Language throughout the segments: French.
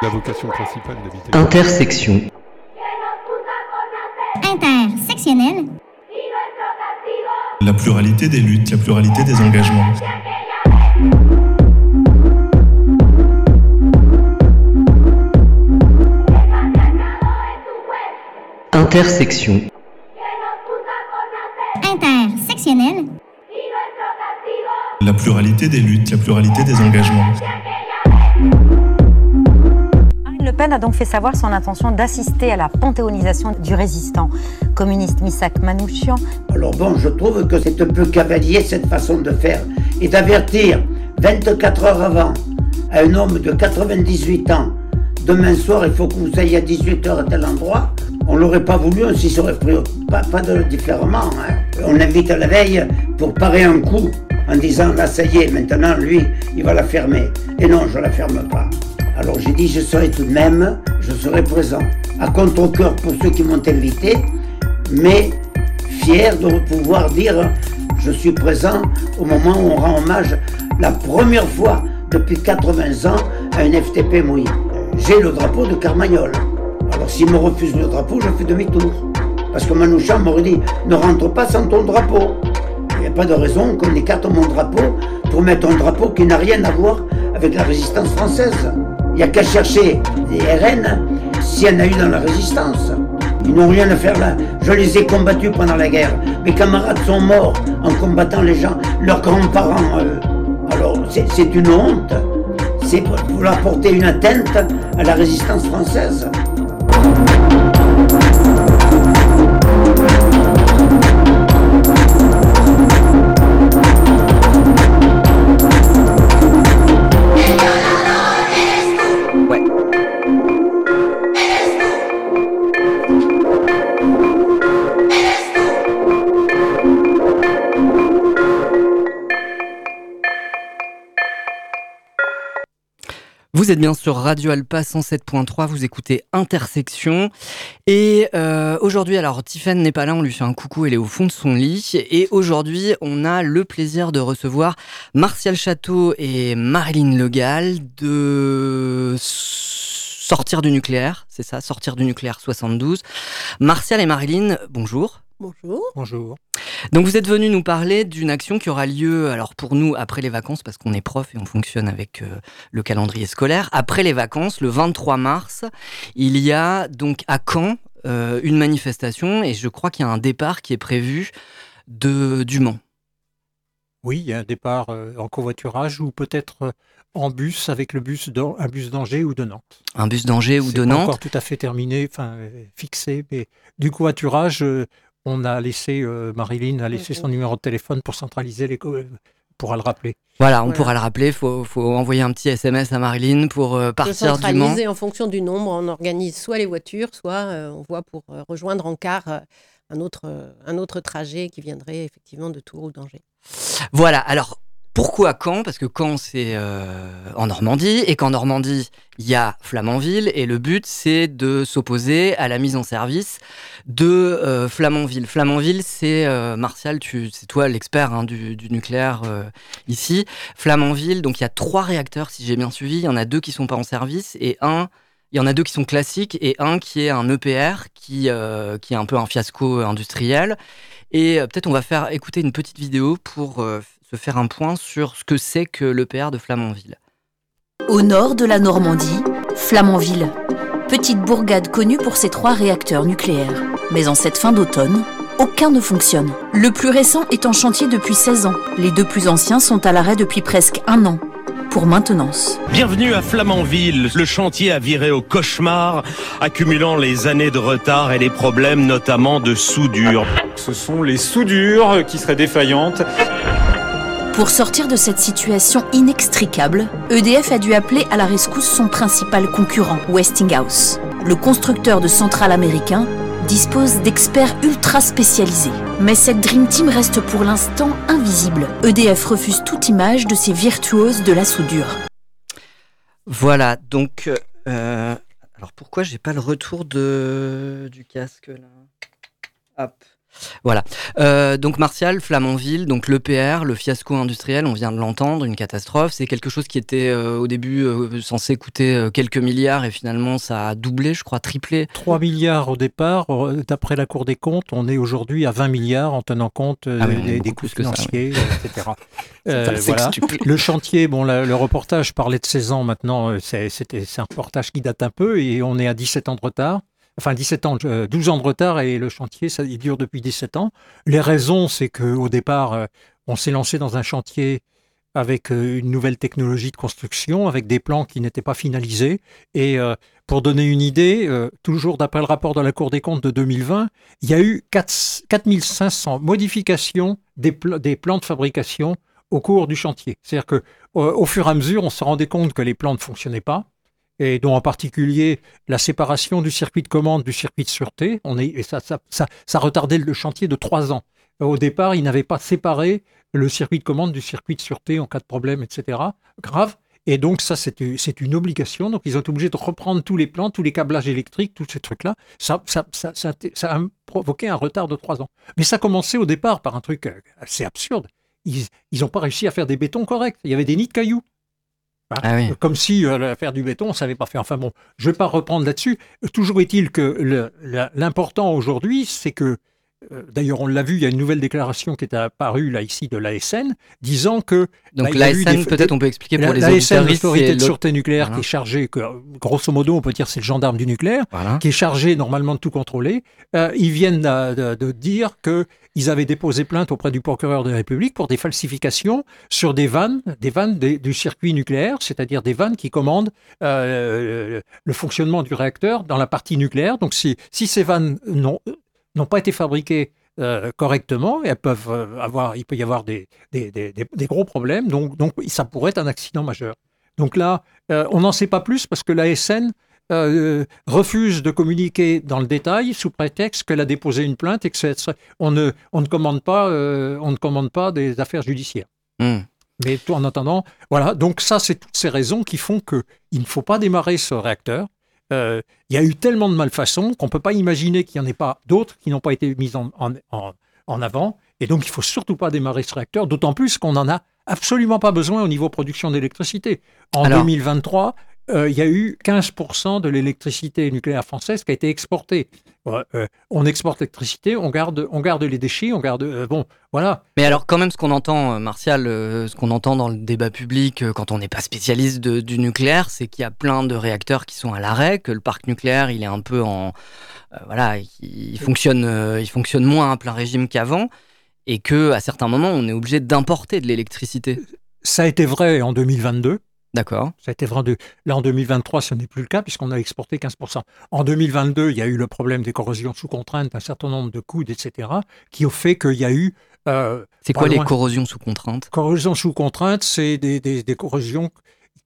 La vocation principale d'habiter. Intersection. Intersectionnel. La pluralité des luttes, la pluralité des engagements. Intersection. Intersectionnel. La pluralité des luttes, la pluralité des engagements. Pen a donc fait savoir son intention d'assister à la panthéonisation du résistant communiste Misak Manouchian. Alors bon, je trouve que c'est un peu cavalier cette façon de faire et d'avertir 24 heures avant à un homme de 98 ans demain soir il faut que vous soyez à 18h à tel endroit. On l'aurait pas voulu, on s'y serait pris pas, pas de différemment. Hein. On l'invite à la veille pour parer un coup en disant là ça y est, maintenant lui, il va la fermer. Et non, je la ferme pas. Alors j'ai dit je serai tout de même, je serai présent. À contre-coeur pour ceux qui m'ont invité, mais fier de pouvoir dire je suis présent au moment où on rend hommage la première fois depuis 80 ans à un FTP mouillé. J'ai le drapeau de Carmagnol. Alors s'il me refuse le drapeau, je fais demi-tour. Parce que Manouchian m'aurait dit ne rentre pas sans ton drapeau. Il n'y a pas de raison qu'on écarte mon drapeau pour mettre un drapeau qui n'a rien à voir avec la résistance française. N'y a qu'à chercher des RN s'il y en a eu dans la résistance. Ils n'ont rien à faire là. Je les ai combattus pendant la guerre. Mes camarades sont morts en combattant les gens, leurs grands-parents. eux. Alors c'est une honte. C'est pour, pour apporter une atteinte à la résistance française. Vous êtes bien sur Radio Alpa 107.3, vous écoutez Intersection. Et euh, aujourd'hui, alors Tiffany n'est pas là, on lui fait un coucou, elle est au fond de son lit. Et aujourd'hui, on a le plaisir de recevoir Martial Château et Marilyn Legal de Sortir du nucléaire, c'est ça, Sortir du nucléaire 72. Martial et Marilyn, bonjour. Bonjour. Bonjour. Donc vous êtes venu nous parler d'une action qui aura lieu, alors pour nous, après les vacances, parce qu'on est prof et on fonctionne avec euh, le calendrier scolaire. Après les vacances, le 23 mars, il y a donc à Caen euh, une manifestation et je crois qu'il y a un départ qui est prévu de, du Mans. Oui, il y a un départ euh, en covoiturage ou peut-être en bus avec le bus un bus d'Angers ou de Nantes. Un bus d'Angers ou de pas Nantes. encore tout à fait terminé, enfin fixé, mais du covoiturage, on a laissé euh, Marilyn a laissé Mhm. son numéro de téléphone pour centraliser les euh, pourra le rappeler. Voilà, on Voilà. pourra le rappeler, il faut, faut envoyer un petit SMS à Marilyn pour euh, partir du Mans. centraliser en fonction du nombre, on organise soit les voitures, soit euh, on voit pour euh, rejoindre en car euh, un, autre, euh, un autre trajet qui viendrait effectivement de Tours ou d'Angers. Voilà, alors pourquoi Caen Parce que Caen, c'est euh, en Normandie, et qu'en Normandie, il y a Flamanville, et le but, c'est de s'opposer à la mise en service de euh, Flamanville. Flamanville, c'est, euh, Martial, c'est toi l'expert hein, du, nucléaire ici. Flamanville, donc il y a trois réacteurs, si j'ai bien suivi, il y en a deux qui sont pas en service, et un... Il qui est un EPR qui, qui est un peu un fiasco industriel. Et peut-être on va faire écouter une petite vidéo pour se faire un point sur ce que c'est que l'EPR de Flamanville. Au nord de la Normandie, Flamanville. Petite bourgade connue pour ses trois réacteurs nucléaires. Mais en cette fin d'automne, aucun ne fonctionne. Le plus récent est en chantier depuis 16 ans. Les deux plus anciens sont à l'arrêt depuis presque un an. Pour maintenance. Bienvenue à Flamanville. Le chantier a viré au cauchemar, accumulant les années de retard et les problèmes notamment de soudure. Ce sont les soudures qui seraient défaillantes. Pour sortir de cette situation inextricable, EDF a dû appeler à la rescousse son principal concurrent, Westinghouse. Le constructeur de centrales américain dispose d'experts ultra spécialisés. Mais cette Dream Team reste pour l'instant invisible. EDF refuse toute image de ces virtuoses de la soudure. Voilà, donc. euh, alors pourquoi j'ai pas le retour de, du casque là? Hop. Voilà. Euh, donc Martial, Flamanville, donc l'EPR, le fiasco industriel, on vient de l'entendre, une catastrophe. C'est quelque chose qui était euh, au début euh, censé coûter quelques milliards et finalement ça a doublé, je crois, triplé. 3 milliards au départ. D'après la Cour des comptes, on est aujourd'hui à 20 milliards en tenant compte Ah oui, des, des coûts ça, financiers, etc. Voilà. Le chantier, bon, la- le reportage parlait de 16 ans maintenant. c'est un reportage qui date un peu et on est à 17 ans de retard. Enfin, 17 ans, euh, 12 ans de retard et le chantier, ça, il dure depuis 17 ans. Les raisons, c'est qu'au départ, euh, on s'est lancé dans un chantier avec euh, une nouvelle technologie de construction, avec des plans qui n'étaient pas finalisés. Et euh, pour donner une idée, euh, toujours d'après le rapport de la Cour des comptes de 2020, il y a eu 4 4500 modifications des plans de fabrication au cours du chantier. C'est-à-dire que euh, au fur et à mesure, on se rendait compte que les plans ne fonctionnaient pas, et dont en particulier la séparation du circuit de commande du circuit de sûreté. On est, et ça, ça, ça, retardait le chantier de trois ans. Au départ, ils n'avaient pas séparé le circuit de commande du circuit de sûreté en cas de problème, etc. Grave. Et donc, ça, c'est une obligation. Donc, ils ont été obligés de reprendre tous les plans, tous les câblages électriques, tous ces trucs-là. Ça, ça, ça, ça, a provoqué un retard de trois ans. Mais ça a commencé au départ par un truc euh, assez absurde. Ils n'ont pas réussi à faire des bétons corrects. Il y avait des nids de cailloux. Hein, Ah oui. Comme si euh, faire du béton, on ne savait pas faire. Enfin bon, je ne vais pas reprendre là-dessus. Toujours est-il que l'important aujourd'hui, c'est que, d'ailleurs on l'a vu, il y a une nouvelle déclaration qui est apparue là ici de l'ASN, disant que... Donc bah, l'ASN, peut-être on peut expliquer pour la- les L'ASN, l'autorité de sûreté nucléaire, Voilà. qui est chargée, que, grosso modo, on peut dire c'est le gendarme du nucléaire, Voilà. qui est chargé normalement de tout contrôler. Euh, ils viennent de, de- dire qu'ils avaient déposé plainte auprès du procureur de la République pour des falsifications sur des vannes, des vannes des- du circuit nucléaire, c'est-à-dire des vannes qui commandent euh, le fonctionnement du réacteur dans la partie nucléaire. Donc si, si ces vannes n'ont n'ont pas été fabriquées euh, correctement, elles peuvent euh, avoir, il peut y avoir des, des, des- des- des gros problèmes, donc, donc ça pourrait être un accident majeur. Donc là, euh, on n'en sait pas plus parce que l'ASN euh, refuse de communiquer dans le détail sous prétexte qu'elle a déposé une plainte et que on ne, on ne commande pas, on ne commande pas des affaires judiciaires. Hmm. Mais tout en attendant, voilà. Donc ça, c'est toutes ces raisons qui font que il ne faut pas démarrer ce réacteur. Euh, il y a eu tellement de malfaçons qu'on ne peut pas imaginer qu'il n'y en ait pas d'autres qui n'ont pas été mises en, en- en- en avant. Et donc, il faut surtout pas démarrer ce réacteur, d'autant plus qu'on n'en a absolument pas besoin au niveau production d'électricité. En Alors- 2023, euh, il y a eu 15% de l'électricité nucléaire française qui a été exportée. Ouais, euh, on exporte l'électricité, on garde, on garde les déchets, on garde... euh, bon, voilà. Mais alors, quand même, ce qu'on entend, euh, Martial, euh, ce qu'on entend dans le débat public euh, quand on n'est pas spécialiste de- du nucléaire, c'est qu'il y a plein de réacteurs qui sont à l'arrêt, que le parc nucléaire, il est un peu en. euh, voilà, il, il fonctionne, euh, il fonctionne moins à plein régime qu'avant, et que à certains moments, on est obligé d'importer de l'électricité. Ça a été vrai en 2022. D'accord. Ça a été vrai de... Là, en 2023, ce n'est plus le cas puisqu'on a exporté 15%. En 2022, il y a eu le problème des corrosions sous contrainte, un certain nombre de coudes, etc., qui ont fait qu'il y a eu... euh, C'est quoi les corrosions sous contrainte? Corrosion sous contrainte, c'est des, des- des corrosions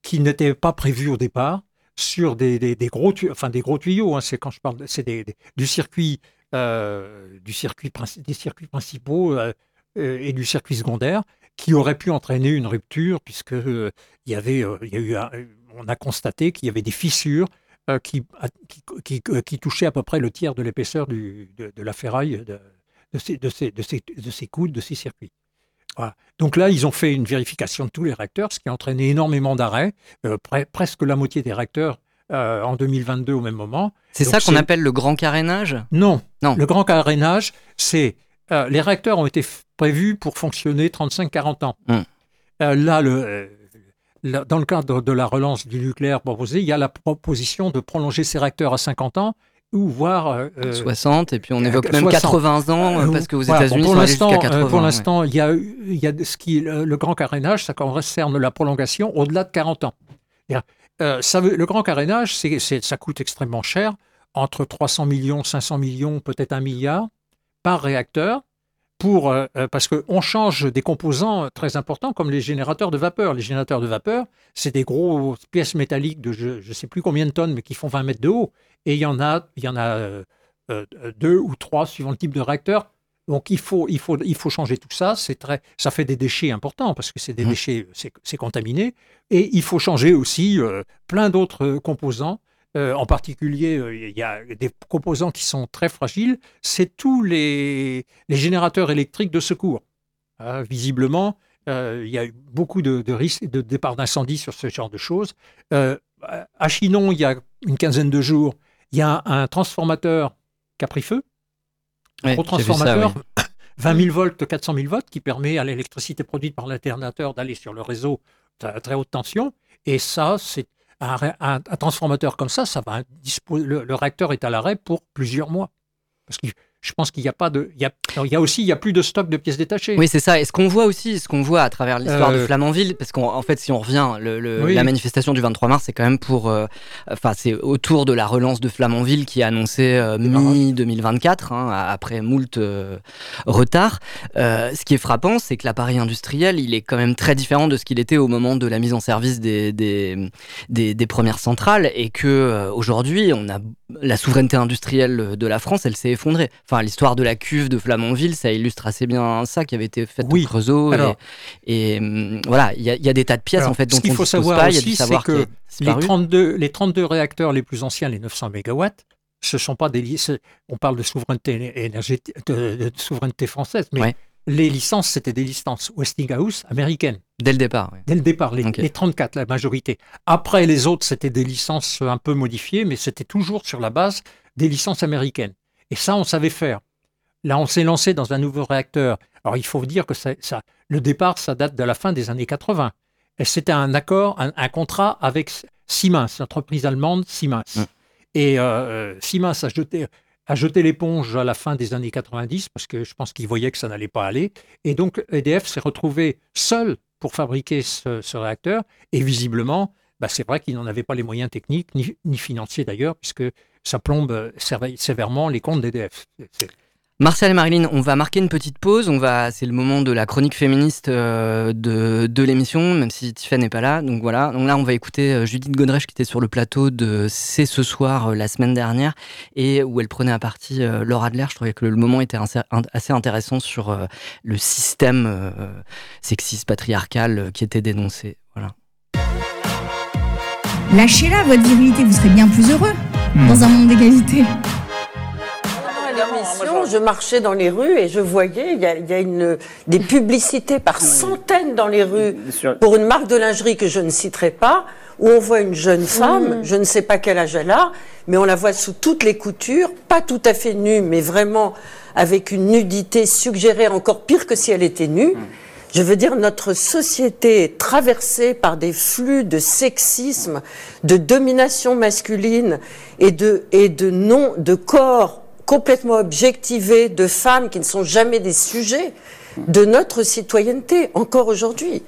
qui n'étaient pas prévues au départ sur des, des- gros tuyaux, enfin des gros tuyaux. hein, c'est quand je parle, c'est du circuit, euh, du circuit des circuits principaux euh, et du circuit secondaire qui auraient pu entraîner une rupture puisque euh, il y avait, euh, il y a eu, un- on a constaté qu'il y avait des fissures. euh, qui, a- qui, qui- qui touchaient à peu près le tiers de l'épaisseur de, de la ferraille de, de ces, de, ces, de, ces, de ces coudes, de ces circuits. Voilà. Donc là, ils ont fait une vérification de tous les réacteurs, ce qui a entraîné énormément d'arrêts, euh, pre- presque la moitié des réacteurs euh, en 2022 au même moment. C'est ça qu'on appelle le grand carénage? Non. Non. Le grand carénage, c'est euh, les réacteurs ont été prévus pour fonctionner 35-40 ans. Hmm. Euh, là, le, euh, là, dans le cadre de la relance du nucléaire proposé, il y a la proposition de prolonger ces réacteurs à 50 ans ou voire euh, euh, 60, et puis on évoque même 60. 80 ans, parce qu'aux voilà, États-Unis, bon, pour l'instant, 80. Pour ouais. l'instant, il y a, il y a ce qui, le, le grand carénage, ça concerne la prolongation au-delà de 40 ans. Euh, ça veut- le grand carénage, c'est- ça coûte extrêmement cher, entre 300 millions, 500 millions, peut-être un milliard par réacteur. Pour, euh, euh, parce qu'on change des composants très importants comme les générateurs de vapeur. Les générateurs de vapeur, c'est des grosses pièces métalliques de je ne sais plus combien de tonnes, mais qui font 20 mètres de haut. Et il y en a, il y en a euh, euh, deux ou trois suivant le type de réacteur. Donc il faut, il faut, il faut changer tout ça. C'est très, ça fait des déchets importants parce que c'est des Mhm. déchets, c'est, contaminé. Et il faut changer aussi plein d'autres composants euh, en particulier, euh, il y a des composants qui sont très fragiles, c'est tous les, les générateurs électriques de secours. Euh, visiblement, euh, il y a eu beaucoup de, de risques de départ d'incendie sur ce genre de choses. À Chinon, il y a une quinzaine de jours, il y a un transformateur qui a pris feu. Ouais, gros ça, transformateur, oui. 20 000 volts, 400 000 volts, qui permet à l'électricité produite par l'alternateur d'aller sur le réseau à très haute tension. Et ça, c'est un, transformateur comme ça, ça va le, le réacteur est à l'arrêt pour plusieurs mois. Parce je pense qu'il n'y a pas de. Il y a, alors, il y a aussi, il y a plus de stock de pièces détachées. Oui, c'est ça. Et ce qu'on voit aussi, ce qu'on voit à travers l'histoire de Euh, Flamanville, parce qu'en en fait, si on revient, le, le- Oui. la manifestation du 23 mars, c'est quand même pour, euh, enfin, c'est autour de la relance de Flamanville qui est annoncée euh, mi 2024, hein, après moult retard. Ce qui est frappant, c'est que l'appareil industriel, il est quand même très différent de ce qu'il était au moment de la mise en service des, des, des, des premières centrales, et que aujourd'hui, on a la souveraineté industrielle de la France, elle s'est effondrée. Enfin, l'histoire de la cuve de Flamanville, ça illustre assez bien ça qui avait été fait Oui. Creusot. Alors- et, et, hum, voilà, il y, a- il y a des tas de pièces Alors, en fait dont ce qu'il on faut savoir pas. Il y a du aussi, qui que les disparu. 32, les 32 réacteurs les plus anciens, les 900 mégawatts, ce sont pas des licences. On parle de souveraineté énergétique, de, de souveraineté française, mais Ouais. les licences, c'était des licences Westinghouse américaines. Dès le départ. ouais. Dès le départ, les 34, la majorité. Après, les autres, c'était des licences un peu modifiées, mais c'était toujours sur la base des licences américaines. Et ça, on savait faire. Là, on s'est lancé dans un nouveau réacteur. Alors, il faut dire que ça, ça- le départ, ça date de la fin des années 80. Et C'était un accord, un, un contrat avec Siemens, l'entreprise allemande Siemens. Mm. Et euh, Siemens a jeté, a jeté l'éponge à la fin des années 90 parce que je pense qu'ils voyaient que ça n'allait pas aller. Et donc, EDF s'est retrouvé seul pour fabriquer ce, ce réacteur. Et visiblement, bah, c'est vrai qu'il n'en avait pas les moyens techniques, ni, ni financiers d'ailleurs, puisque ça plombe euh, sévèrement les comptes d'EDF. Martial et Marilyn, on va marquer une petite pause. On va, c'est le moment de la chronique féministe euh, de, de l'émission, même si Tiffany n'est pas là. Donc voilà. Donc là, on va écouter euh, Judith Godrèche qui était sur le plateau de C'est ce soir euh, la semaine dernière et où elle prenait à partie euh, Laura Adler. Je trouvais que le moment était assez intéressant sur le système sexiste patriarcal qui était dénoncé. Voilà. Lâchez-la, votre virilité, vous serez bien plus heureux Hmm. dans un monde d'égalité. l'émission, je marchais dans les rues et je voyais, il y a, il y a une, des publicités par centaines dans les rues pour une marque de lingerie que je ne citerai pas, où on voit une jeune femme, je ne sais pas quel âge elle a, mais on la voit sous toutes les coutures, pas tout à fait nue, mais vraiment avec une nudité suggérée encore pire que si elle était nue. Je veux dire, notre société est traversée par des flux de sexisme, de domination masculine et de, et de non, de corps complètement objectivés, de femmes qui ne sont jamais des sujets de notre citoyenneté, encore aujourd'hui.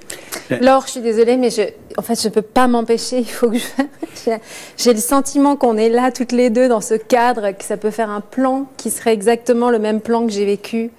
Laure, je suis désolée, mais je, en fait, je ne peux pas m'empêcher. Il faut que je. j'ai- J'ai le sentiment qu'on est là toutes les deux dans ce cadre, que ça peut faire un plan qui serait exactement le même plan que j'ai vécu.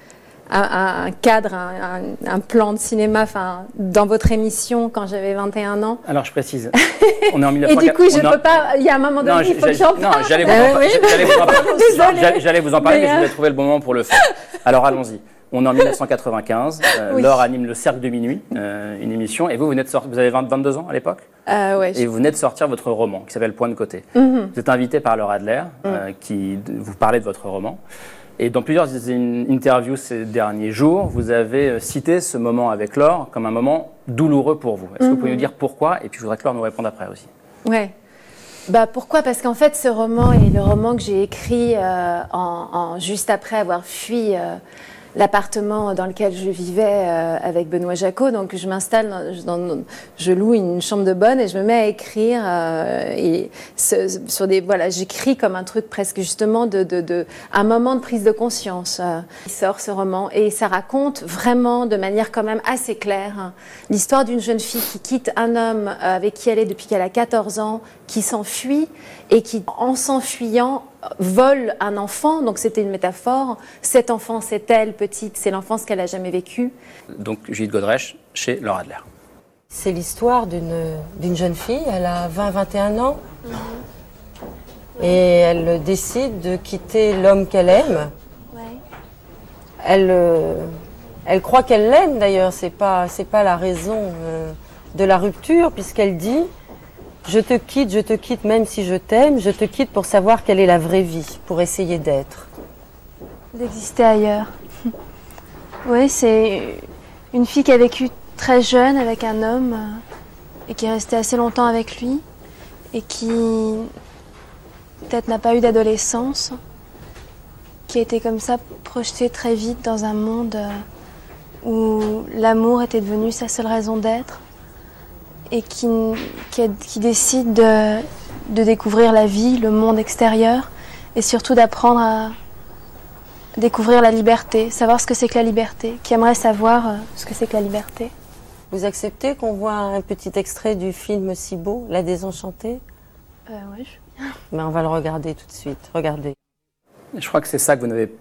Un, cadre, un, plan de cinéma, enfin, dans votre émission quand j'avais 21 ans. Alors je précise, on est en Et 1900. du coup, je en- peux pas. Il y a un moment Non, donné, il faut que j'en non, parle. j'allais vous, en par- oui. j'allais vous en parler. J'allais- vous en parler, mais, je voulais trouver le bon moment pour le faire. Alors allons-y. On est en 1995. euh, Oui. Laure anime le Cercle de minuit, euh, une émission. Et vous, vous, venez de sortir, vous avez 20 22 ans à l'époque Euh, ouais, je- Et vous venez de sortir votre roman qui s'appelle Point de côté. Mhm. Vous êtes invité par Laure Adler, euh, qui vous parlait de votre roman. Et dans plusieurs in- interviews ces derniers jours, vous avez euh, cité ce moment avec Laure comme un moment douloureux pour vous. Est-ce que vous pouvez Mhm. nous dire pourquoi? Et puis je voudrais que Laure nous réponde après aussi. Ouais. Bah pourquoi? Parce qu'en fait, ce roman est le roman que j'ai écrit euh, en, en- juste après avoir fui euh, l'appartement dans lequel je vivais euh, avec Benoît Jacot. Donc je m'installe, je loue une chambre de bonne et je me mets à écrire. euh, et sur des, voilà, j'écris comme un truc presque justement de, de, de un moment de prise de conscience. euh. Il sort ce roman et ça raconte vraiment de manière quand même assez claire hein, l'histoire d'une jeune fille qui quitte un homme avec qui elle est depuis qu'elle a 14 ans, qui s'enfuit et qui, en s'enfuyant, vole un enfant. Donc c'était une métaphore. Cet enfant, c'est elle, petite, c'est l'enfance qu'elle a jamais vécue. Donc Judith Godrèche chez Laure Adler. C'est l'histoire d'une d'une jeune fille, elle a 20-21 ans, et elle décide de quitter l'homme qu'elle aime. Elle, euh, elle croit qu'elle l'aime d'ailleurs, c'est pas, c'est pas la raison euh, de la rupture, puisqu'elle dit Je te quitte, je te quitte même si je t'aime, je te quitte pour savoir quelle est la vraie vie, pour essayer d'être. D'exister ailleurs. Oui, c'est une fille qui a vécu très jeune avec un homme euh, et qui est restée assez longtemps avec lui et qui peut-être n'a pas eu d'adolescence, qui a été comme ça projetée très vite dans un monde euh, où l'amour était devenu sa seule raison d'être et qui, qui, décide de, de découvrir la vie, le monde extérieur et surtout d'apprendre à découvrir la liberté, savoir ce que c'est que la liberté, qui aimerait savoir euh, ce que c'est que la liberté. Vous acceptez qu'on voit un petit extrait du film si beau, La Désenchantée? Euh, Oui, Mais on va le regarder tout de suite. Regardez. Je crois que c'est ça que vous n'avez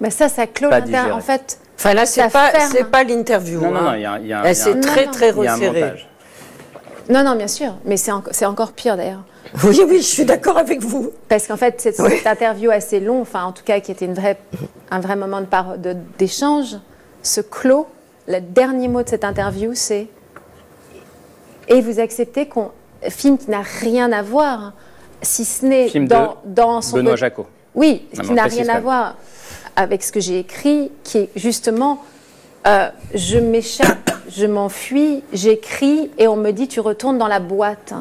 Mais ça, ça clôt l'intérieur. En fait, enfin là, c'est pas, pas l'interview. Non, non, non, hein. il y a, y a- y a c'est très, très il y a un resserré. Non, non, bien sûr, mais c'est en- c'est encore pire d'ailleurs. Oui, oui, je suis d'accord avec vous. Parce qu'en fait, cette, cette interview assez longue, enfin en tout cas qui était une vraie, un vrai moment de par- de- d'échange, se clôt. Le dernier mot de cette interview, c'est et vous acceptez qu'on film qui n'a rien à voir, si ce n'est Film dans, de dans son Benoît Jacot. Oui, qui n'a rien à voir avec ce que j'ai écrit, qui est justement euh, je m'échappe, je m'enfuis, j'écris et on me dit tu retournes dans la boîte.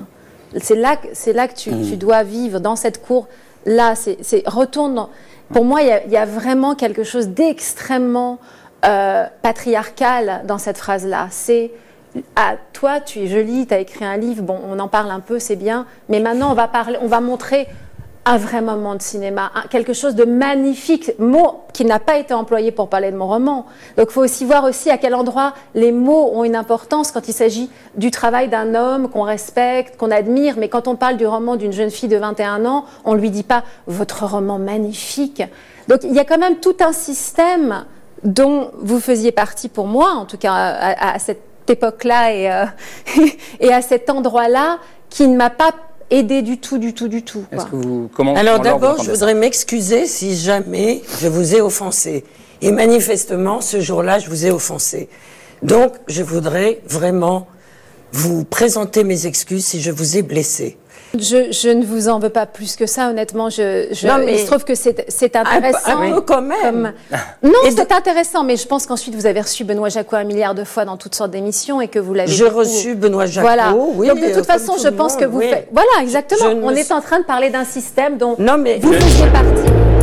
C'est là, que- c'est là que tu, Mmh. tu dois vivre, dans cette cour. Là, c'est retourne. dans- Pour moi, il y a- il y, a vraiment quelque chose d'extrêmement euh, patriarcal dans cette phrase-là. C'est à toi, tu es jolie, tu as écrit un livre, bon, on en parle un peu, c'est bien, mais maintenant on va parler, on va montrer un vrai moment de cinéma, quelque chose de magnifique, mot qui n'a pas été employé pour parler de mon roman. Donc il faut aussi voir aussi à quel endroit les mots ont une importance quand il s'agit du travail d'un homme qu'on respecte, qu'on admire, mais quand on parle du roman d'une jeune fille de 21 ans, on lui dit pas votre roman magnifique. Donc il y a quand même tout un système dont vous faisiez partie pour moi, en tout cas à, cette époque-là euh, et à cet endroit-là, qui ne m'a pas aidé du tout, du tout, du tout. quoi. Est-ce que vous, comment, Alors d'abord, je voudrais m'excuser si jamais je vous ai offensé. Et manifestement, ce jour-là, je vous ai offensé. Donc, je voudrais vraiment vous présenter mes excuses si je vous ai blessé. Je, je ne vous en veux pas plus que ça, honnêtement. Je, je- Non, mais- il se trouve que c'est intéressant. un peu quand même. comme- Non, c'est intéressant, mais je pense qu'ensuite vous avez reçu Benoît Jacot un milliard de fois dans toutes sortes d'émissions et que vous l'avez. J'ai reçu Benoît Jacot, Voilà. oui, Donc de euh, toute façon, tout je pense que vous oui. faites. Voilà, exactement. Je On est en train de parler d'un système dont Non, mais vous faisiez partie.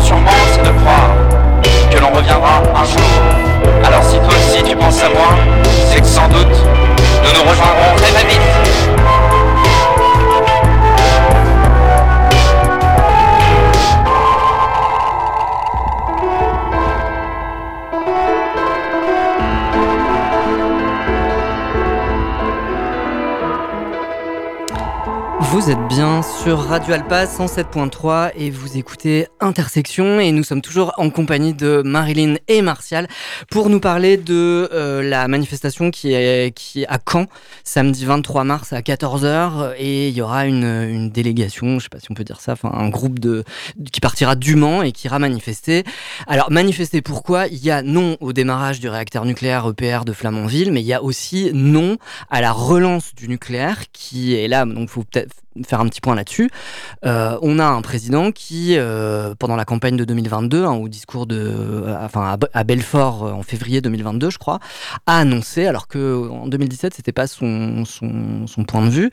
Sûrement, c'est de croire que l'on reviendra un jour. Alors si toi aussi tu penses à moi, Vous êtes bien sur Radio Alpa 107.3 et vous écoutez Intersection et nous sommes toujours en compagnie de Marilyn et Martial pour nous parler de euh, la manifestation qui est, qui à Caen samedi 23 mars à 14h et il y aura une, une délégation, je sais pas si on peut dire ça, enfin un groupe de qui partira du Mans et qui ira manifester. Alors manifester pourquoi? Il y a non au démarrage du réacteur nucléaire EPR de Flamanville mais il y a aussi non à la relance du nucléaire qui est là donc faut peut-être faire un petit point là-dessus. Euh, on a un président qui, euh, pendant la campagne de 2022, hein, au discours de, euh, enfin à, Belfort en février 2022, je crois, a annoncé, alors que en 2017 c'était pas son, son, son, point de vue,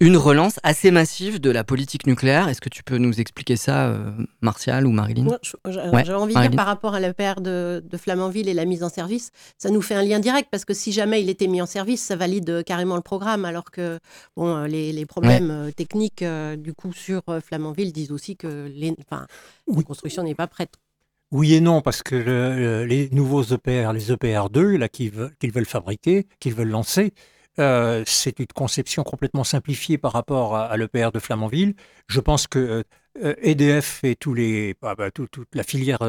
une relance assez massive de la politique nucléaire. Est-ce que tu peux nous expliquer ça, Martial ou Marilyn? J'ai envie de dire par rapport à la paire de, de, Flamanville et la mise en service, ça nous fait un lien direct parce que si jamais il était mis en service, ça valide carrément le programme, alors que bon, les, les problèmes techniques euh, du coup sur euh, Flamanville disent aussi que les, la construction n'est pas prête. Oui et non, parce que les nouveaux EPR, les EPR2, là, qu'ils veulent, veulent fabriquer, qu'ils veulent lancer, euh, c'est une conception complètement simplifiée par rapport à, l'EPR de Flamanville. Je pense que EDF et tous les, bah, bah, toute la filière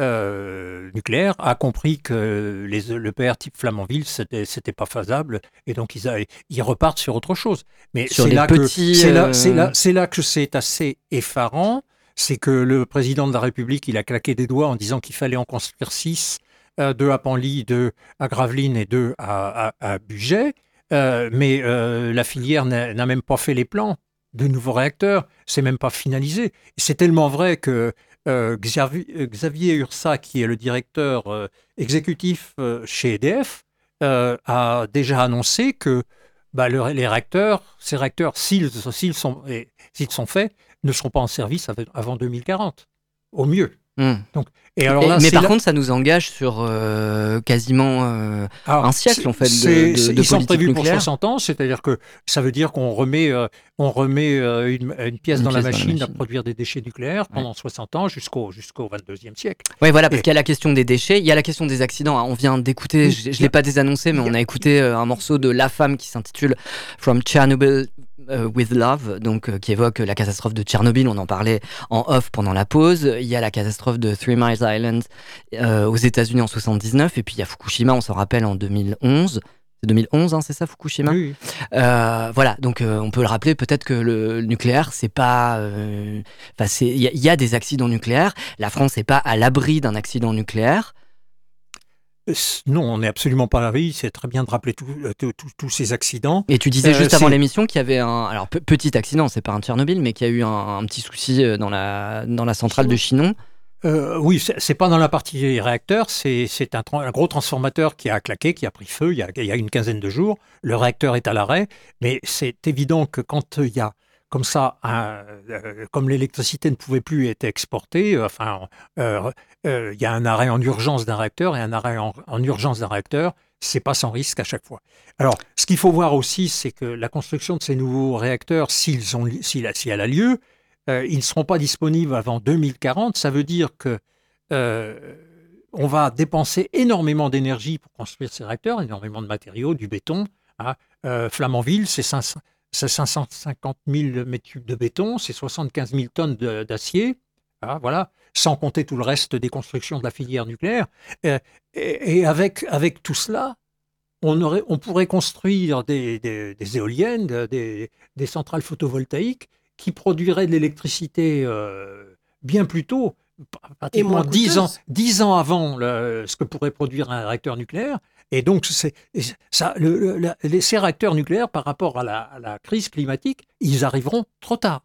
euh, nucléaire a compris que les, le PR type Flamanville, c'était, c'était pas faisable, et donc ils, ils repartent sur autre chose. Mais c'est là, que, c'est, là, c'est, là, c'est là que c'est assez effarant, c'est que le président de la République, il a claqué des doigts en disant qu'il fallait en construire six, euh, deux à Panly, deux à Gravelines et deux à, à, Buget, euh, mais la filière n'a, n'a même pas fait les plans de nouveaux réacteurs, c'est même pas finalisé. C'est tellement vrai que euh, euh, Xavier Ursa, qui est le directeur euh, exécutif chez EDF, a déjà annoncé que bah, les réacteurs, ces réacteurs, s'ils sont, sont faits, ne seront pas en service avant 2040, au mieux. Hmm. Donc, et alors là, mais par contre, ça nous engage sur euh, quasiment euh, un siècle en fait de, de, de Ils sont prévus pour 60 ans, c'est-à-dire que ça veut dire qu'on remet, euh, on remet une, une, pièce, dans, la machine à produire des déchets nucléaires pendant 60 ans jusqu'au jusqu'au 22e siècle. Oui, voilà, parce qu'il y a la question des déchets, il y a la question des accidents. On vient d'écouter, je ne l'ai pas désannoncé, mais on a écouté un morceau de La Femme qui s'intitule From Chernobyl with Love, donc euh, qui évoque la catastrophe de Tchernobyl. On en parlait en off pendant la pause. Il y a la catastrophe de Three Miles Island euh, aux États-Unis en 79, et puis il y a Fukushima, on s'en rappelle, en 2011. C'est 2011, hein, c'est ça, Fukushima? Oui. Voilà, donc on peut le rappeler, peut-être que le, nucléaire, c'est pas. Il y, y, a des accidents nucléaires. La France n'est pas à l'abri d'un accident nucléaire. Non, on n'est absolument pas à l'abri. C'est très bien de rappeler euh, tous ces accidents. Et tu disais euh, juste avant l'émission qu'il y avait un alors petit accident, c'est pas un Tchernobyl, mais qu'il y a eu un, petit souci euh, dans la dans la centrale de Chinon. Euh, oui, c'est pas dans la partie réacteur, c'est un, un, gros transformateur qui a claqué, qui a pris feu il y a, il y a une quinzaine de jours. Le réacteur est à l'arrêt, mais c'est évident que quand il y a comme ça, euh, comme l'électricité ne pouvait plus être exportée, euh, enfin, euh, il y a un arrêt en urgence d'un réacteur et un arrêt en, urgence d'un réacteur. C'est pas sans risque à chaque fois. Alors, ce qu'il faut voir aussi, c'est que la construction de ces nouveaux réacteurs, s'ils si elle a lieu, ils ne seront pas disponibles avant 2040. Ça veut dire que on va dépenser énormément d'énergie pour construire ces réacteurs, énormément de matériaux, du béton. Hein. Flamanville, c'est 500, c'est 550 000 mètres cubes de béton, c'est 75 000 tonnes d'acier, ah, voilà, sans compter tout le reste des constructions de la filière nucléaire. Euh, et, avec, avec tout cela, on, aurait, on pourrait construire des, éoliennes, des, centrales photovoltaïques qui produiraient de l'électricité euh, bien plus tôt, pratiquement 10 ans, 10 ans avant ce que pourrait produire un réacteur nucléaire, et donc, ces réacteurs nucléaires, par rapport à la crise climatique, ils arriveront trop tard.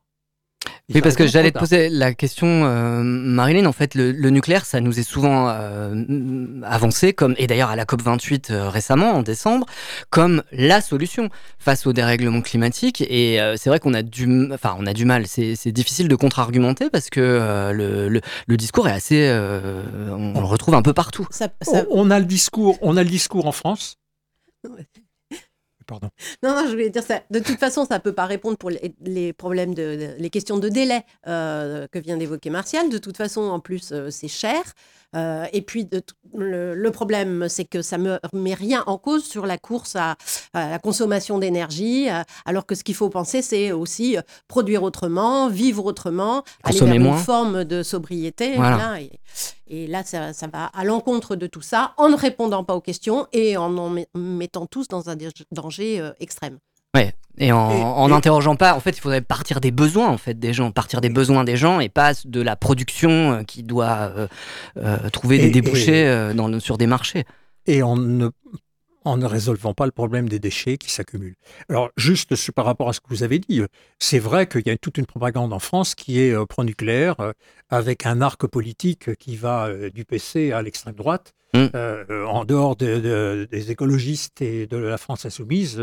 Oui, parce que j'allais te poser la question, euh, Marilyn. En fait, le, nucléaire, ça nous est souvent euh, avancé, comme et d'ailleurs à la COP 28 euh, récemment, en décembre, comme la solution face au dérèglement climatique. Et c'est vrai qu'on a du, enfin, on a du mal. C'est difficile de contre-argumenter parce que le, le, discours est assez, on, le retrouve un peu partout. On, a le discours, on a le discours en France. Non, non, je voulais dire ça. De toute façon, ça ne peut pas répondre pour les, problèmes de, les questions de délai euh, que vient d'évoquer Martial. De toute façon, en plus, euh, c'est cher. Et puis, le, problème, c'est que ça ne met rien en cause sur la course à, la consommation d'énergie, alors que ce qu'il faut penser, c'est aussi produire autrement, vivre autrement, aller vers une forme de sobriété. et, là, ça, va à l'encontre de tout ça, en ne répondant pas aux questions et en en mettant tous dans un danger extrême. Ouais, et en n'interrogeant pas, en fait, il faudrait partir des besoins en fait des gens, partir des besoins des gens et pas de la production euh, qui doit euh, euh, trouver des débouchés dans, sur des marchés. Et en ne, en ne résolvant pas le problème des déchets qui s'accumulent. Alors, juste par rapport à ce que vous avez dit, c'est vrai qu'il y a toute une propagande en France qui est pro-nucléaire, avec un arc politique qui va du PC à l'extrême droite. Mmh. en dehors des écologistes et de la France insoumise,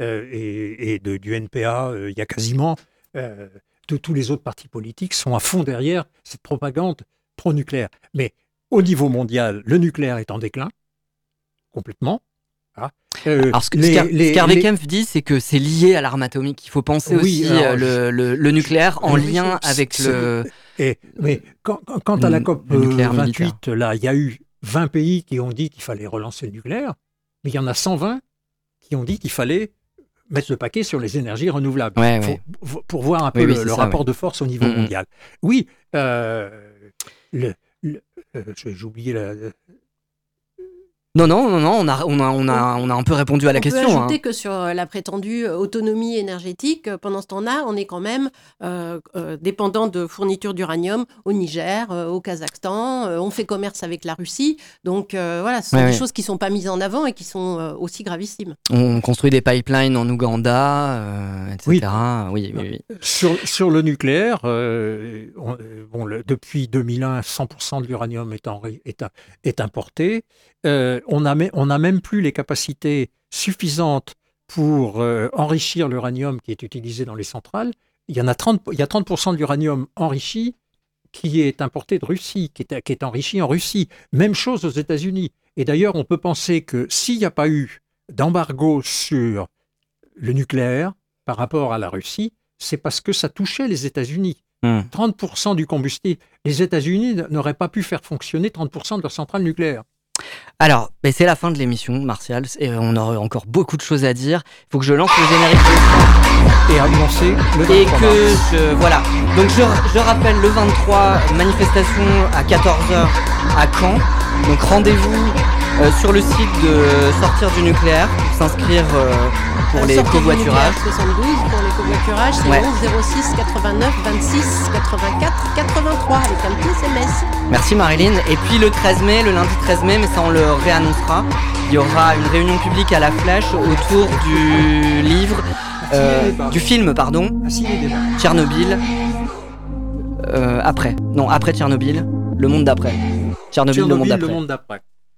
euh, et, de, du NPA, euh, il y a quasiment euh, tous les autres partis politiques sont à fond derrière cette propagande pro-nucléaire. Mais au niveau mondial, le nucléaire est en déclin, complètement. Ah. Alors, ce, qu'Hervé Kempf dit, c'est que c'est lié à l'arme atomique. Il faut penser aussi le, le, nucléaire en lien avec le. Et, mais quant, à la COP 28, là, il y a eu 20 pays qui ont dit qu'il fallait relancer le nucléaire, mais il y en a 120 qui ont dit qu'il fallait mettre le paquet sur les énergies renouvelables. Pour voir un peu le, rapport de force au niveau mondial. Oui, euh, le, euh, j'ai oublié la, non, non, non, non, on a, on a, on a, on a un peu répondu à la question. On peut ajouter hein. que sur euh, la prétendue euh, autonomie énergétique, euh, pendant ce temps-là, on est quand même dépendant de fournitures d'uranium au Niger, au Kazakhstan, on fait commerce avec la Russie. Donc voilà, ce sont des choses qui ne sont pas mises en avant et qui sont aussi gravissimes. On construit des pipelines en Ouganda, etc. Oui. Oui, Sur, sur, le nucléaire, bon, depuis 2001, 100% de l'uranium est, est, est importé. On n'a même plus les capacités suffisantes pour euh, enrichir l'uranium qui est utilisé dans les centrales. Il y, en a 30, il y a 30% de l'uranium enrichi qui est importé de Russie, qui est, qui est enrichi en Russie. Même chose aux États-Unis. Et d'ailleurs, on peut penser que s'il n'y a pas eu d'embargo sur le nucléaire par rapport à la Russie, c'est parce que ça touchait les États-Unis. 30% hmm. du combustible. Les États-Unis n'auraient pas pu faire fonctionner 30% de leurs centrales nucléaires. Alors, ben, c'est la fin de l'émission, Martial, et on aurait encore beaucoup de choses à dire. Il faut que je lance le générique et annoncer le Et que je, voilà. Donc je, rappelle le 23 manifestation à 14h à Caen. Donc rendez-vous euh, sur le site de Sortir du nucléaire pour s'inscrire euh, pour les covoiturages. 72 pour les covoiturages, c'est 11 06 89 26 84 83 avec un petit SMS. Merci Marilyn. Et puis le 13 mai, le lundi 13 mai, mais ça on le réannoncera, il y aura une réunion publique à la flèche autour du livre, euh, du film, pardon, Tchernobyl. après, non, après Tchernobyl, le monde d'après. Tchernobyl, le monde d'après.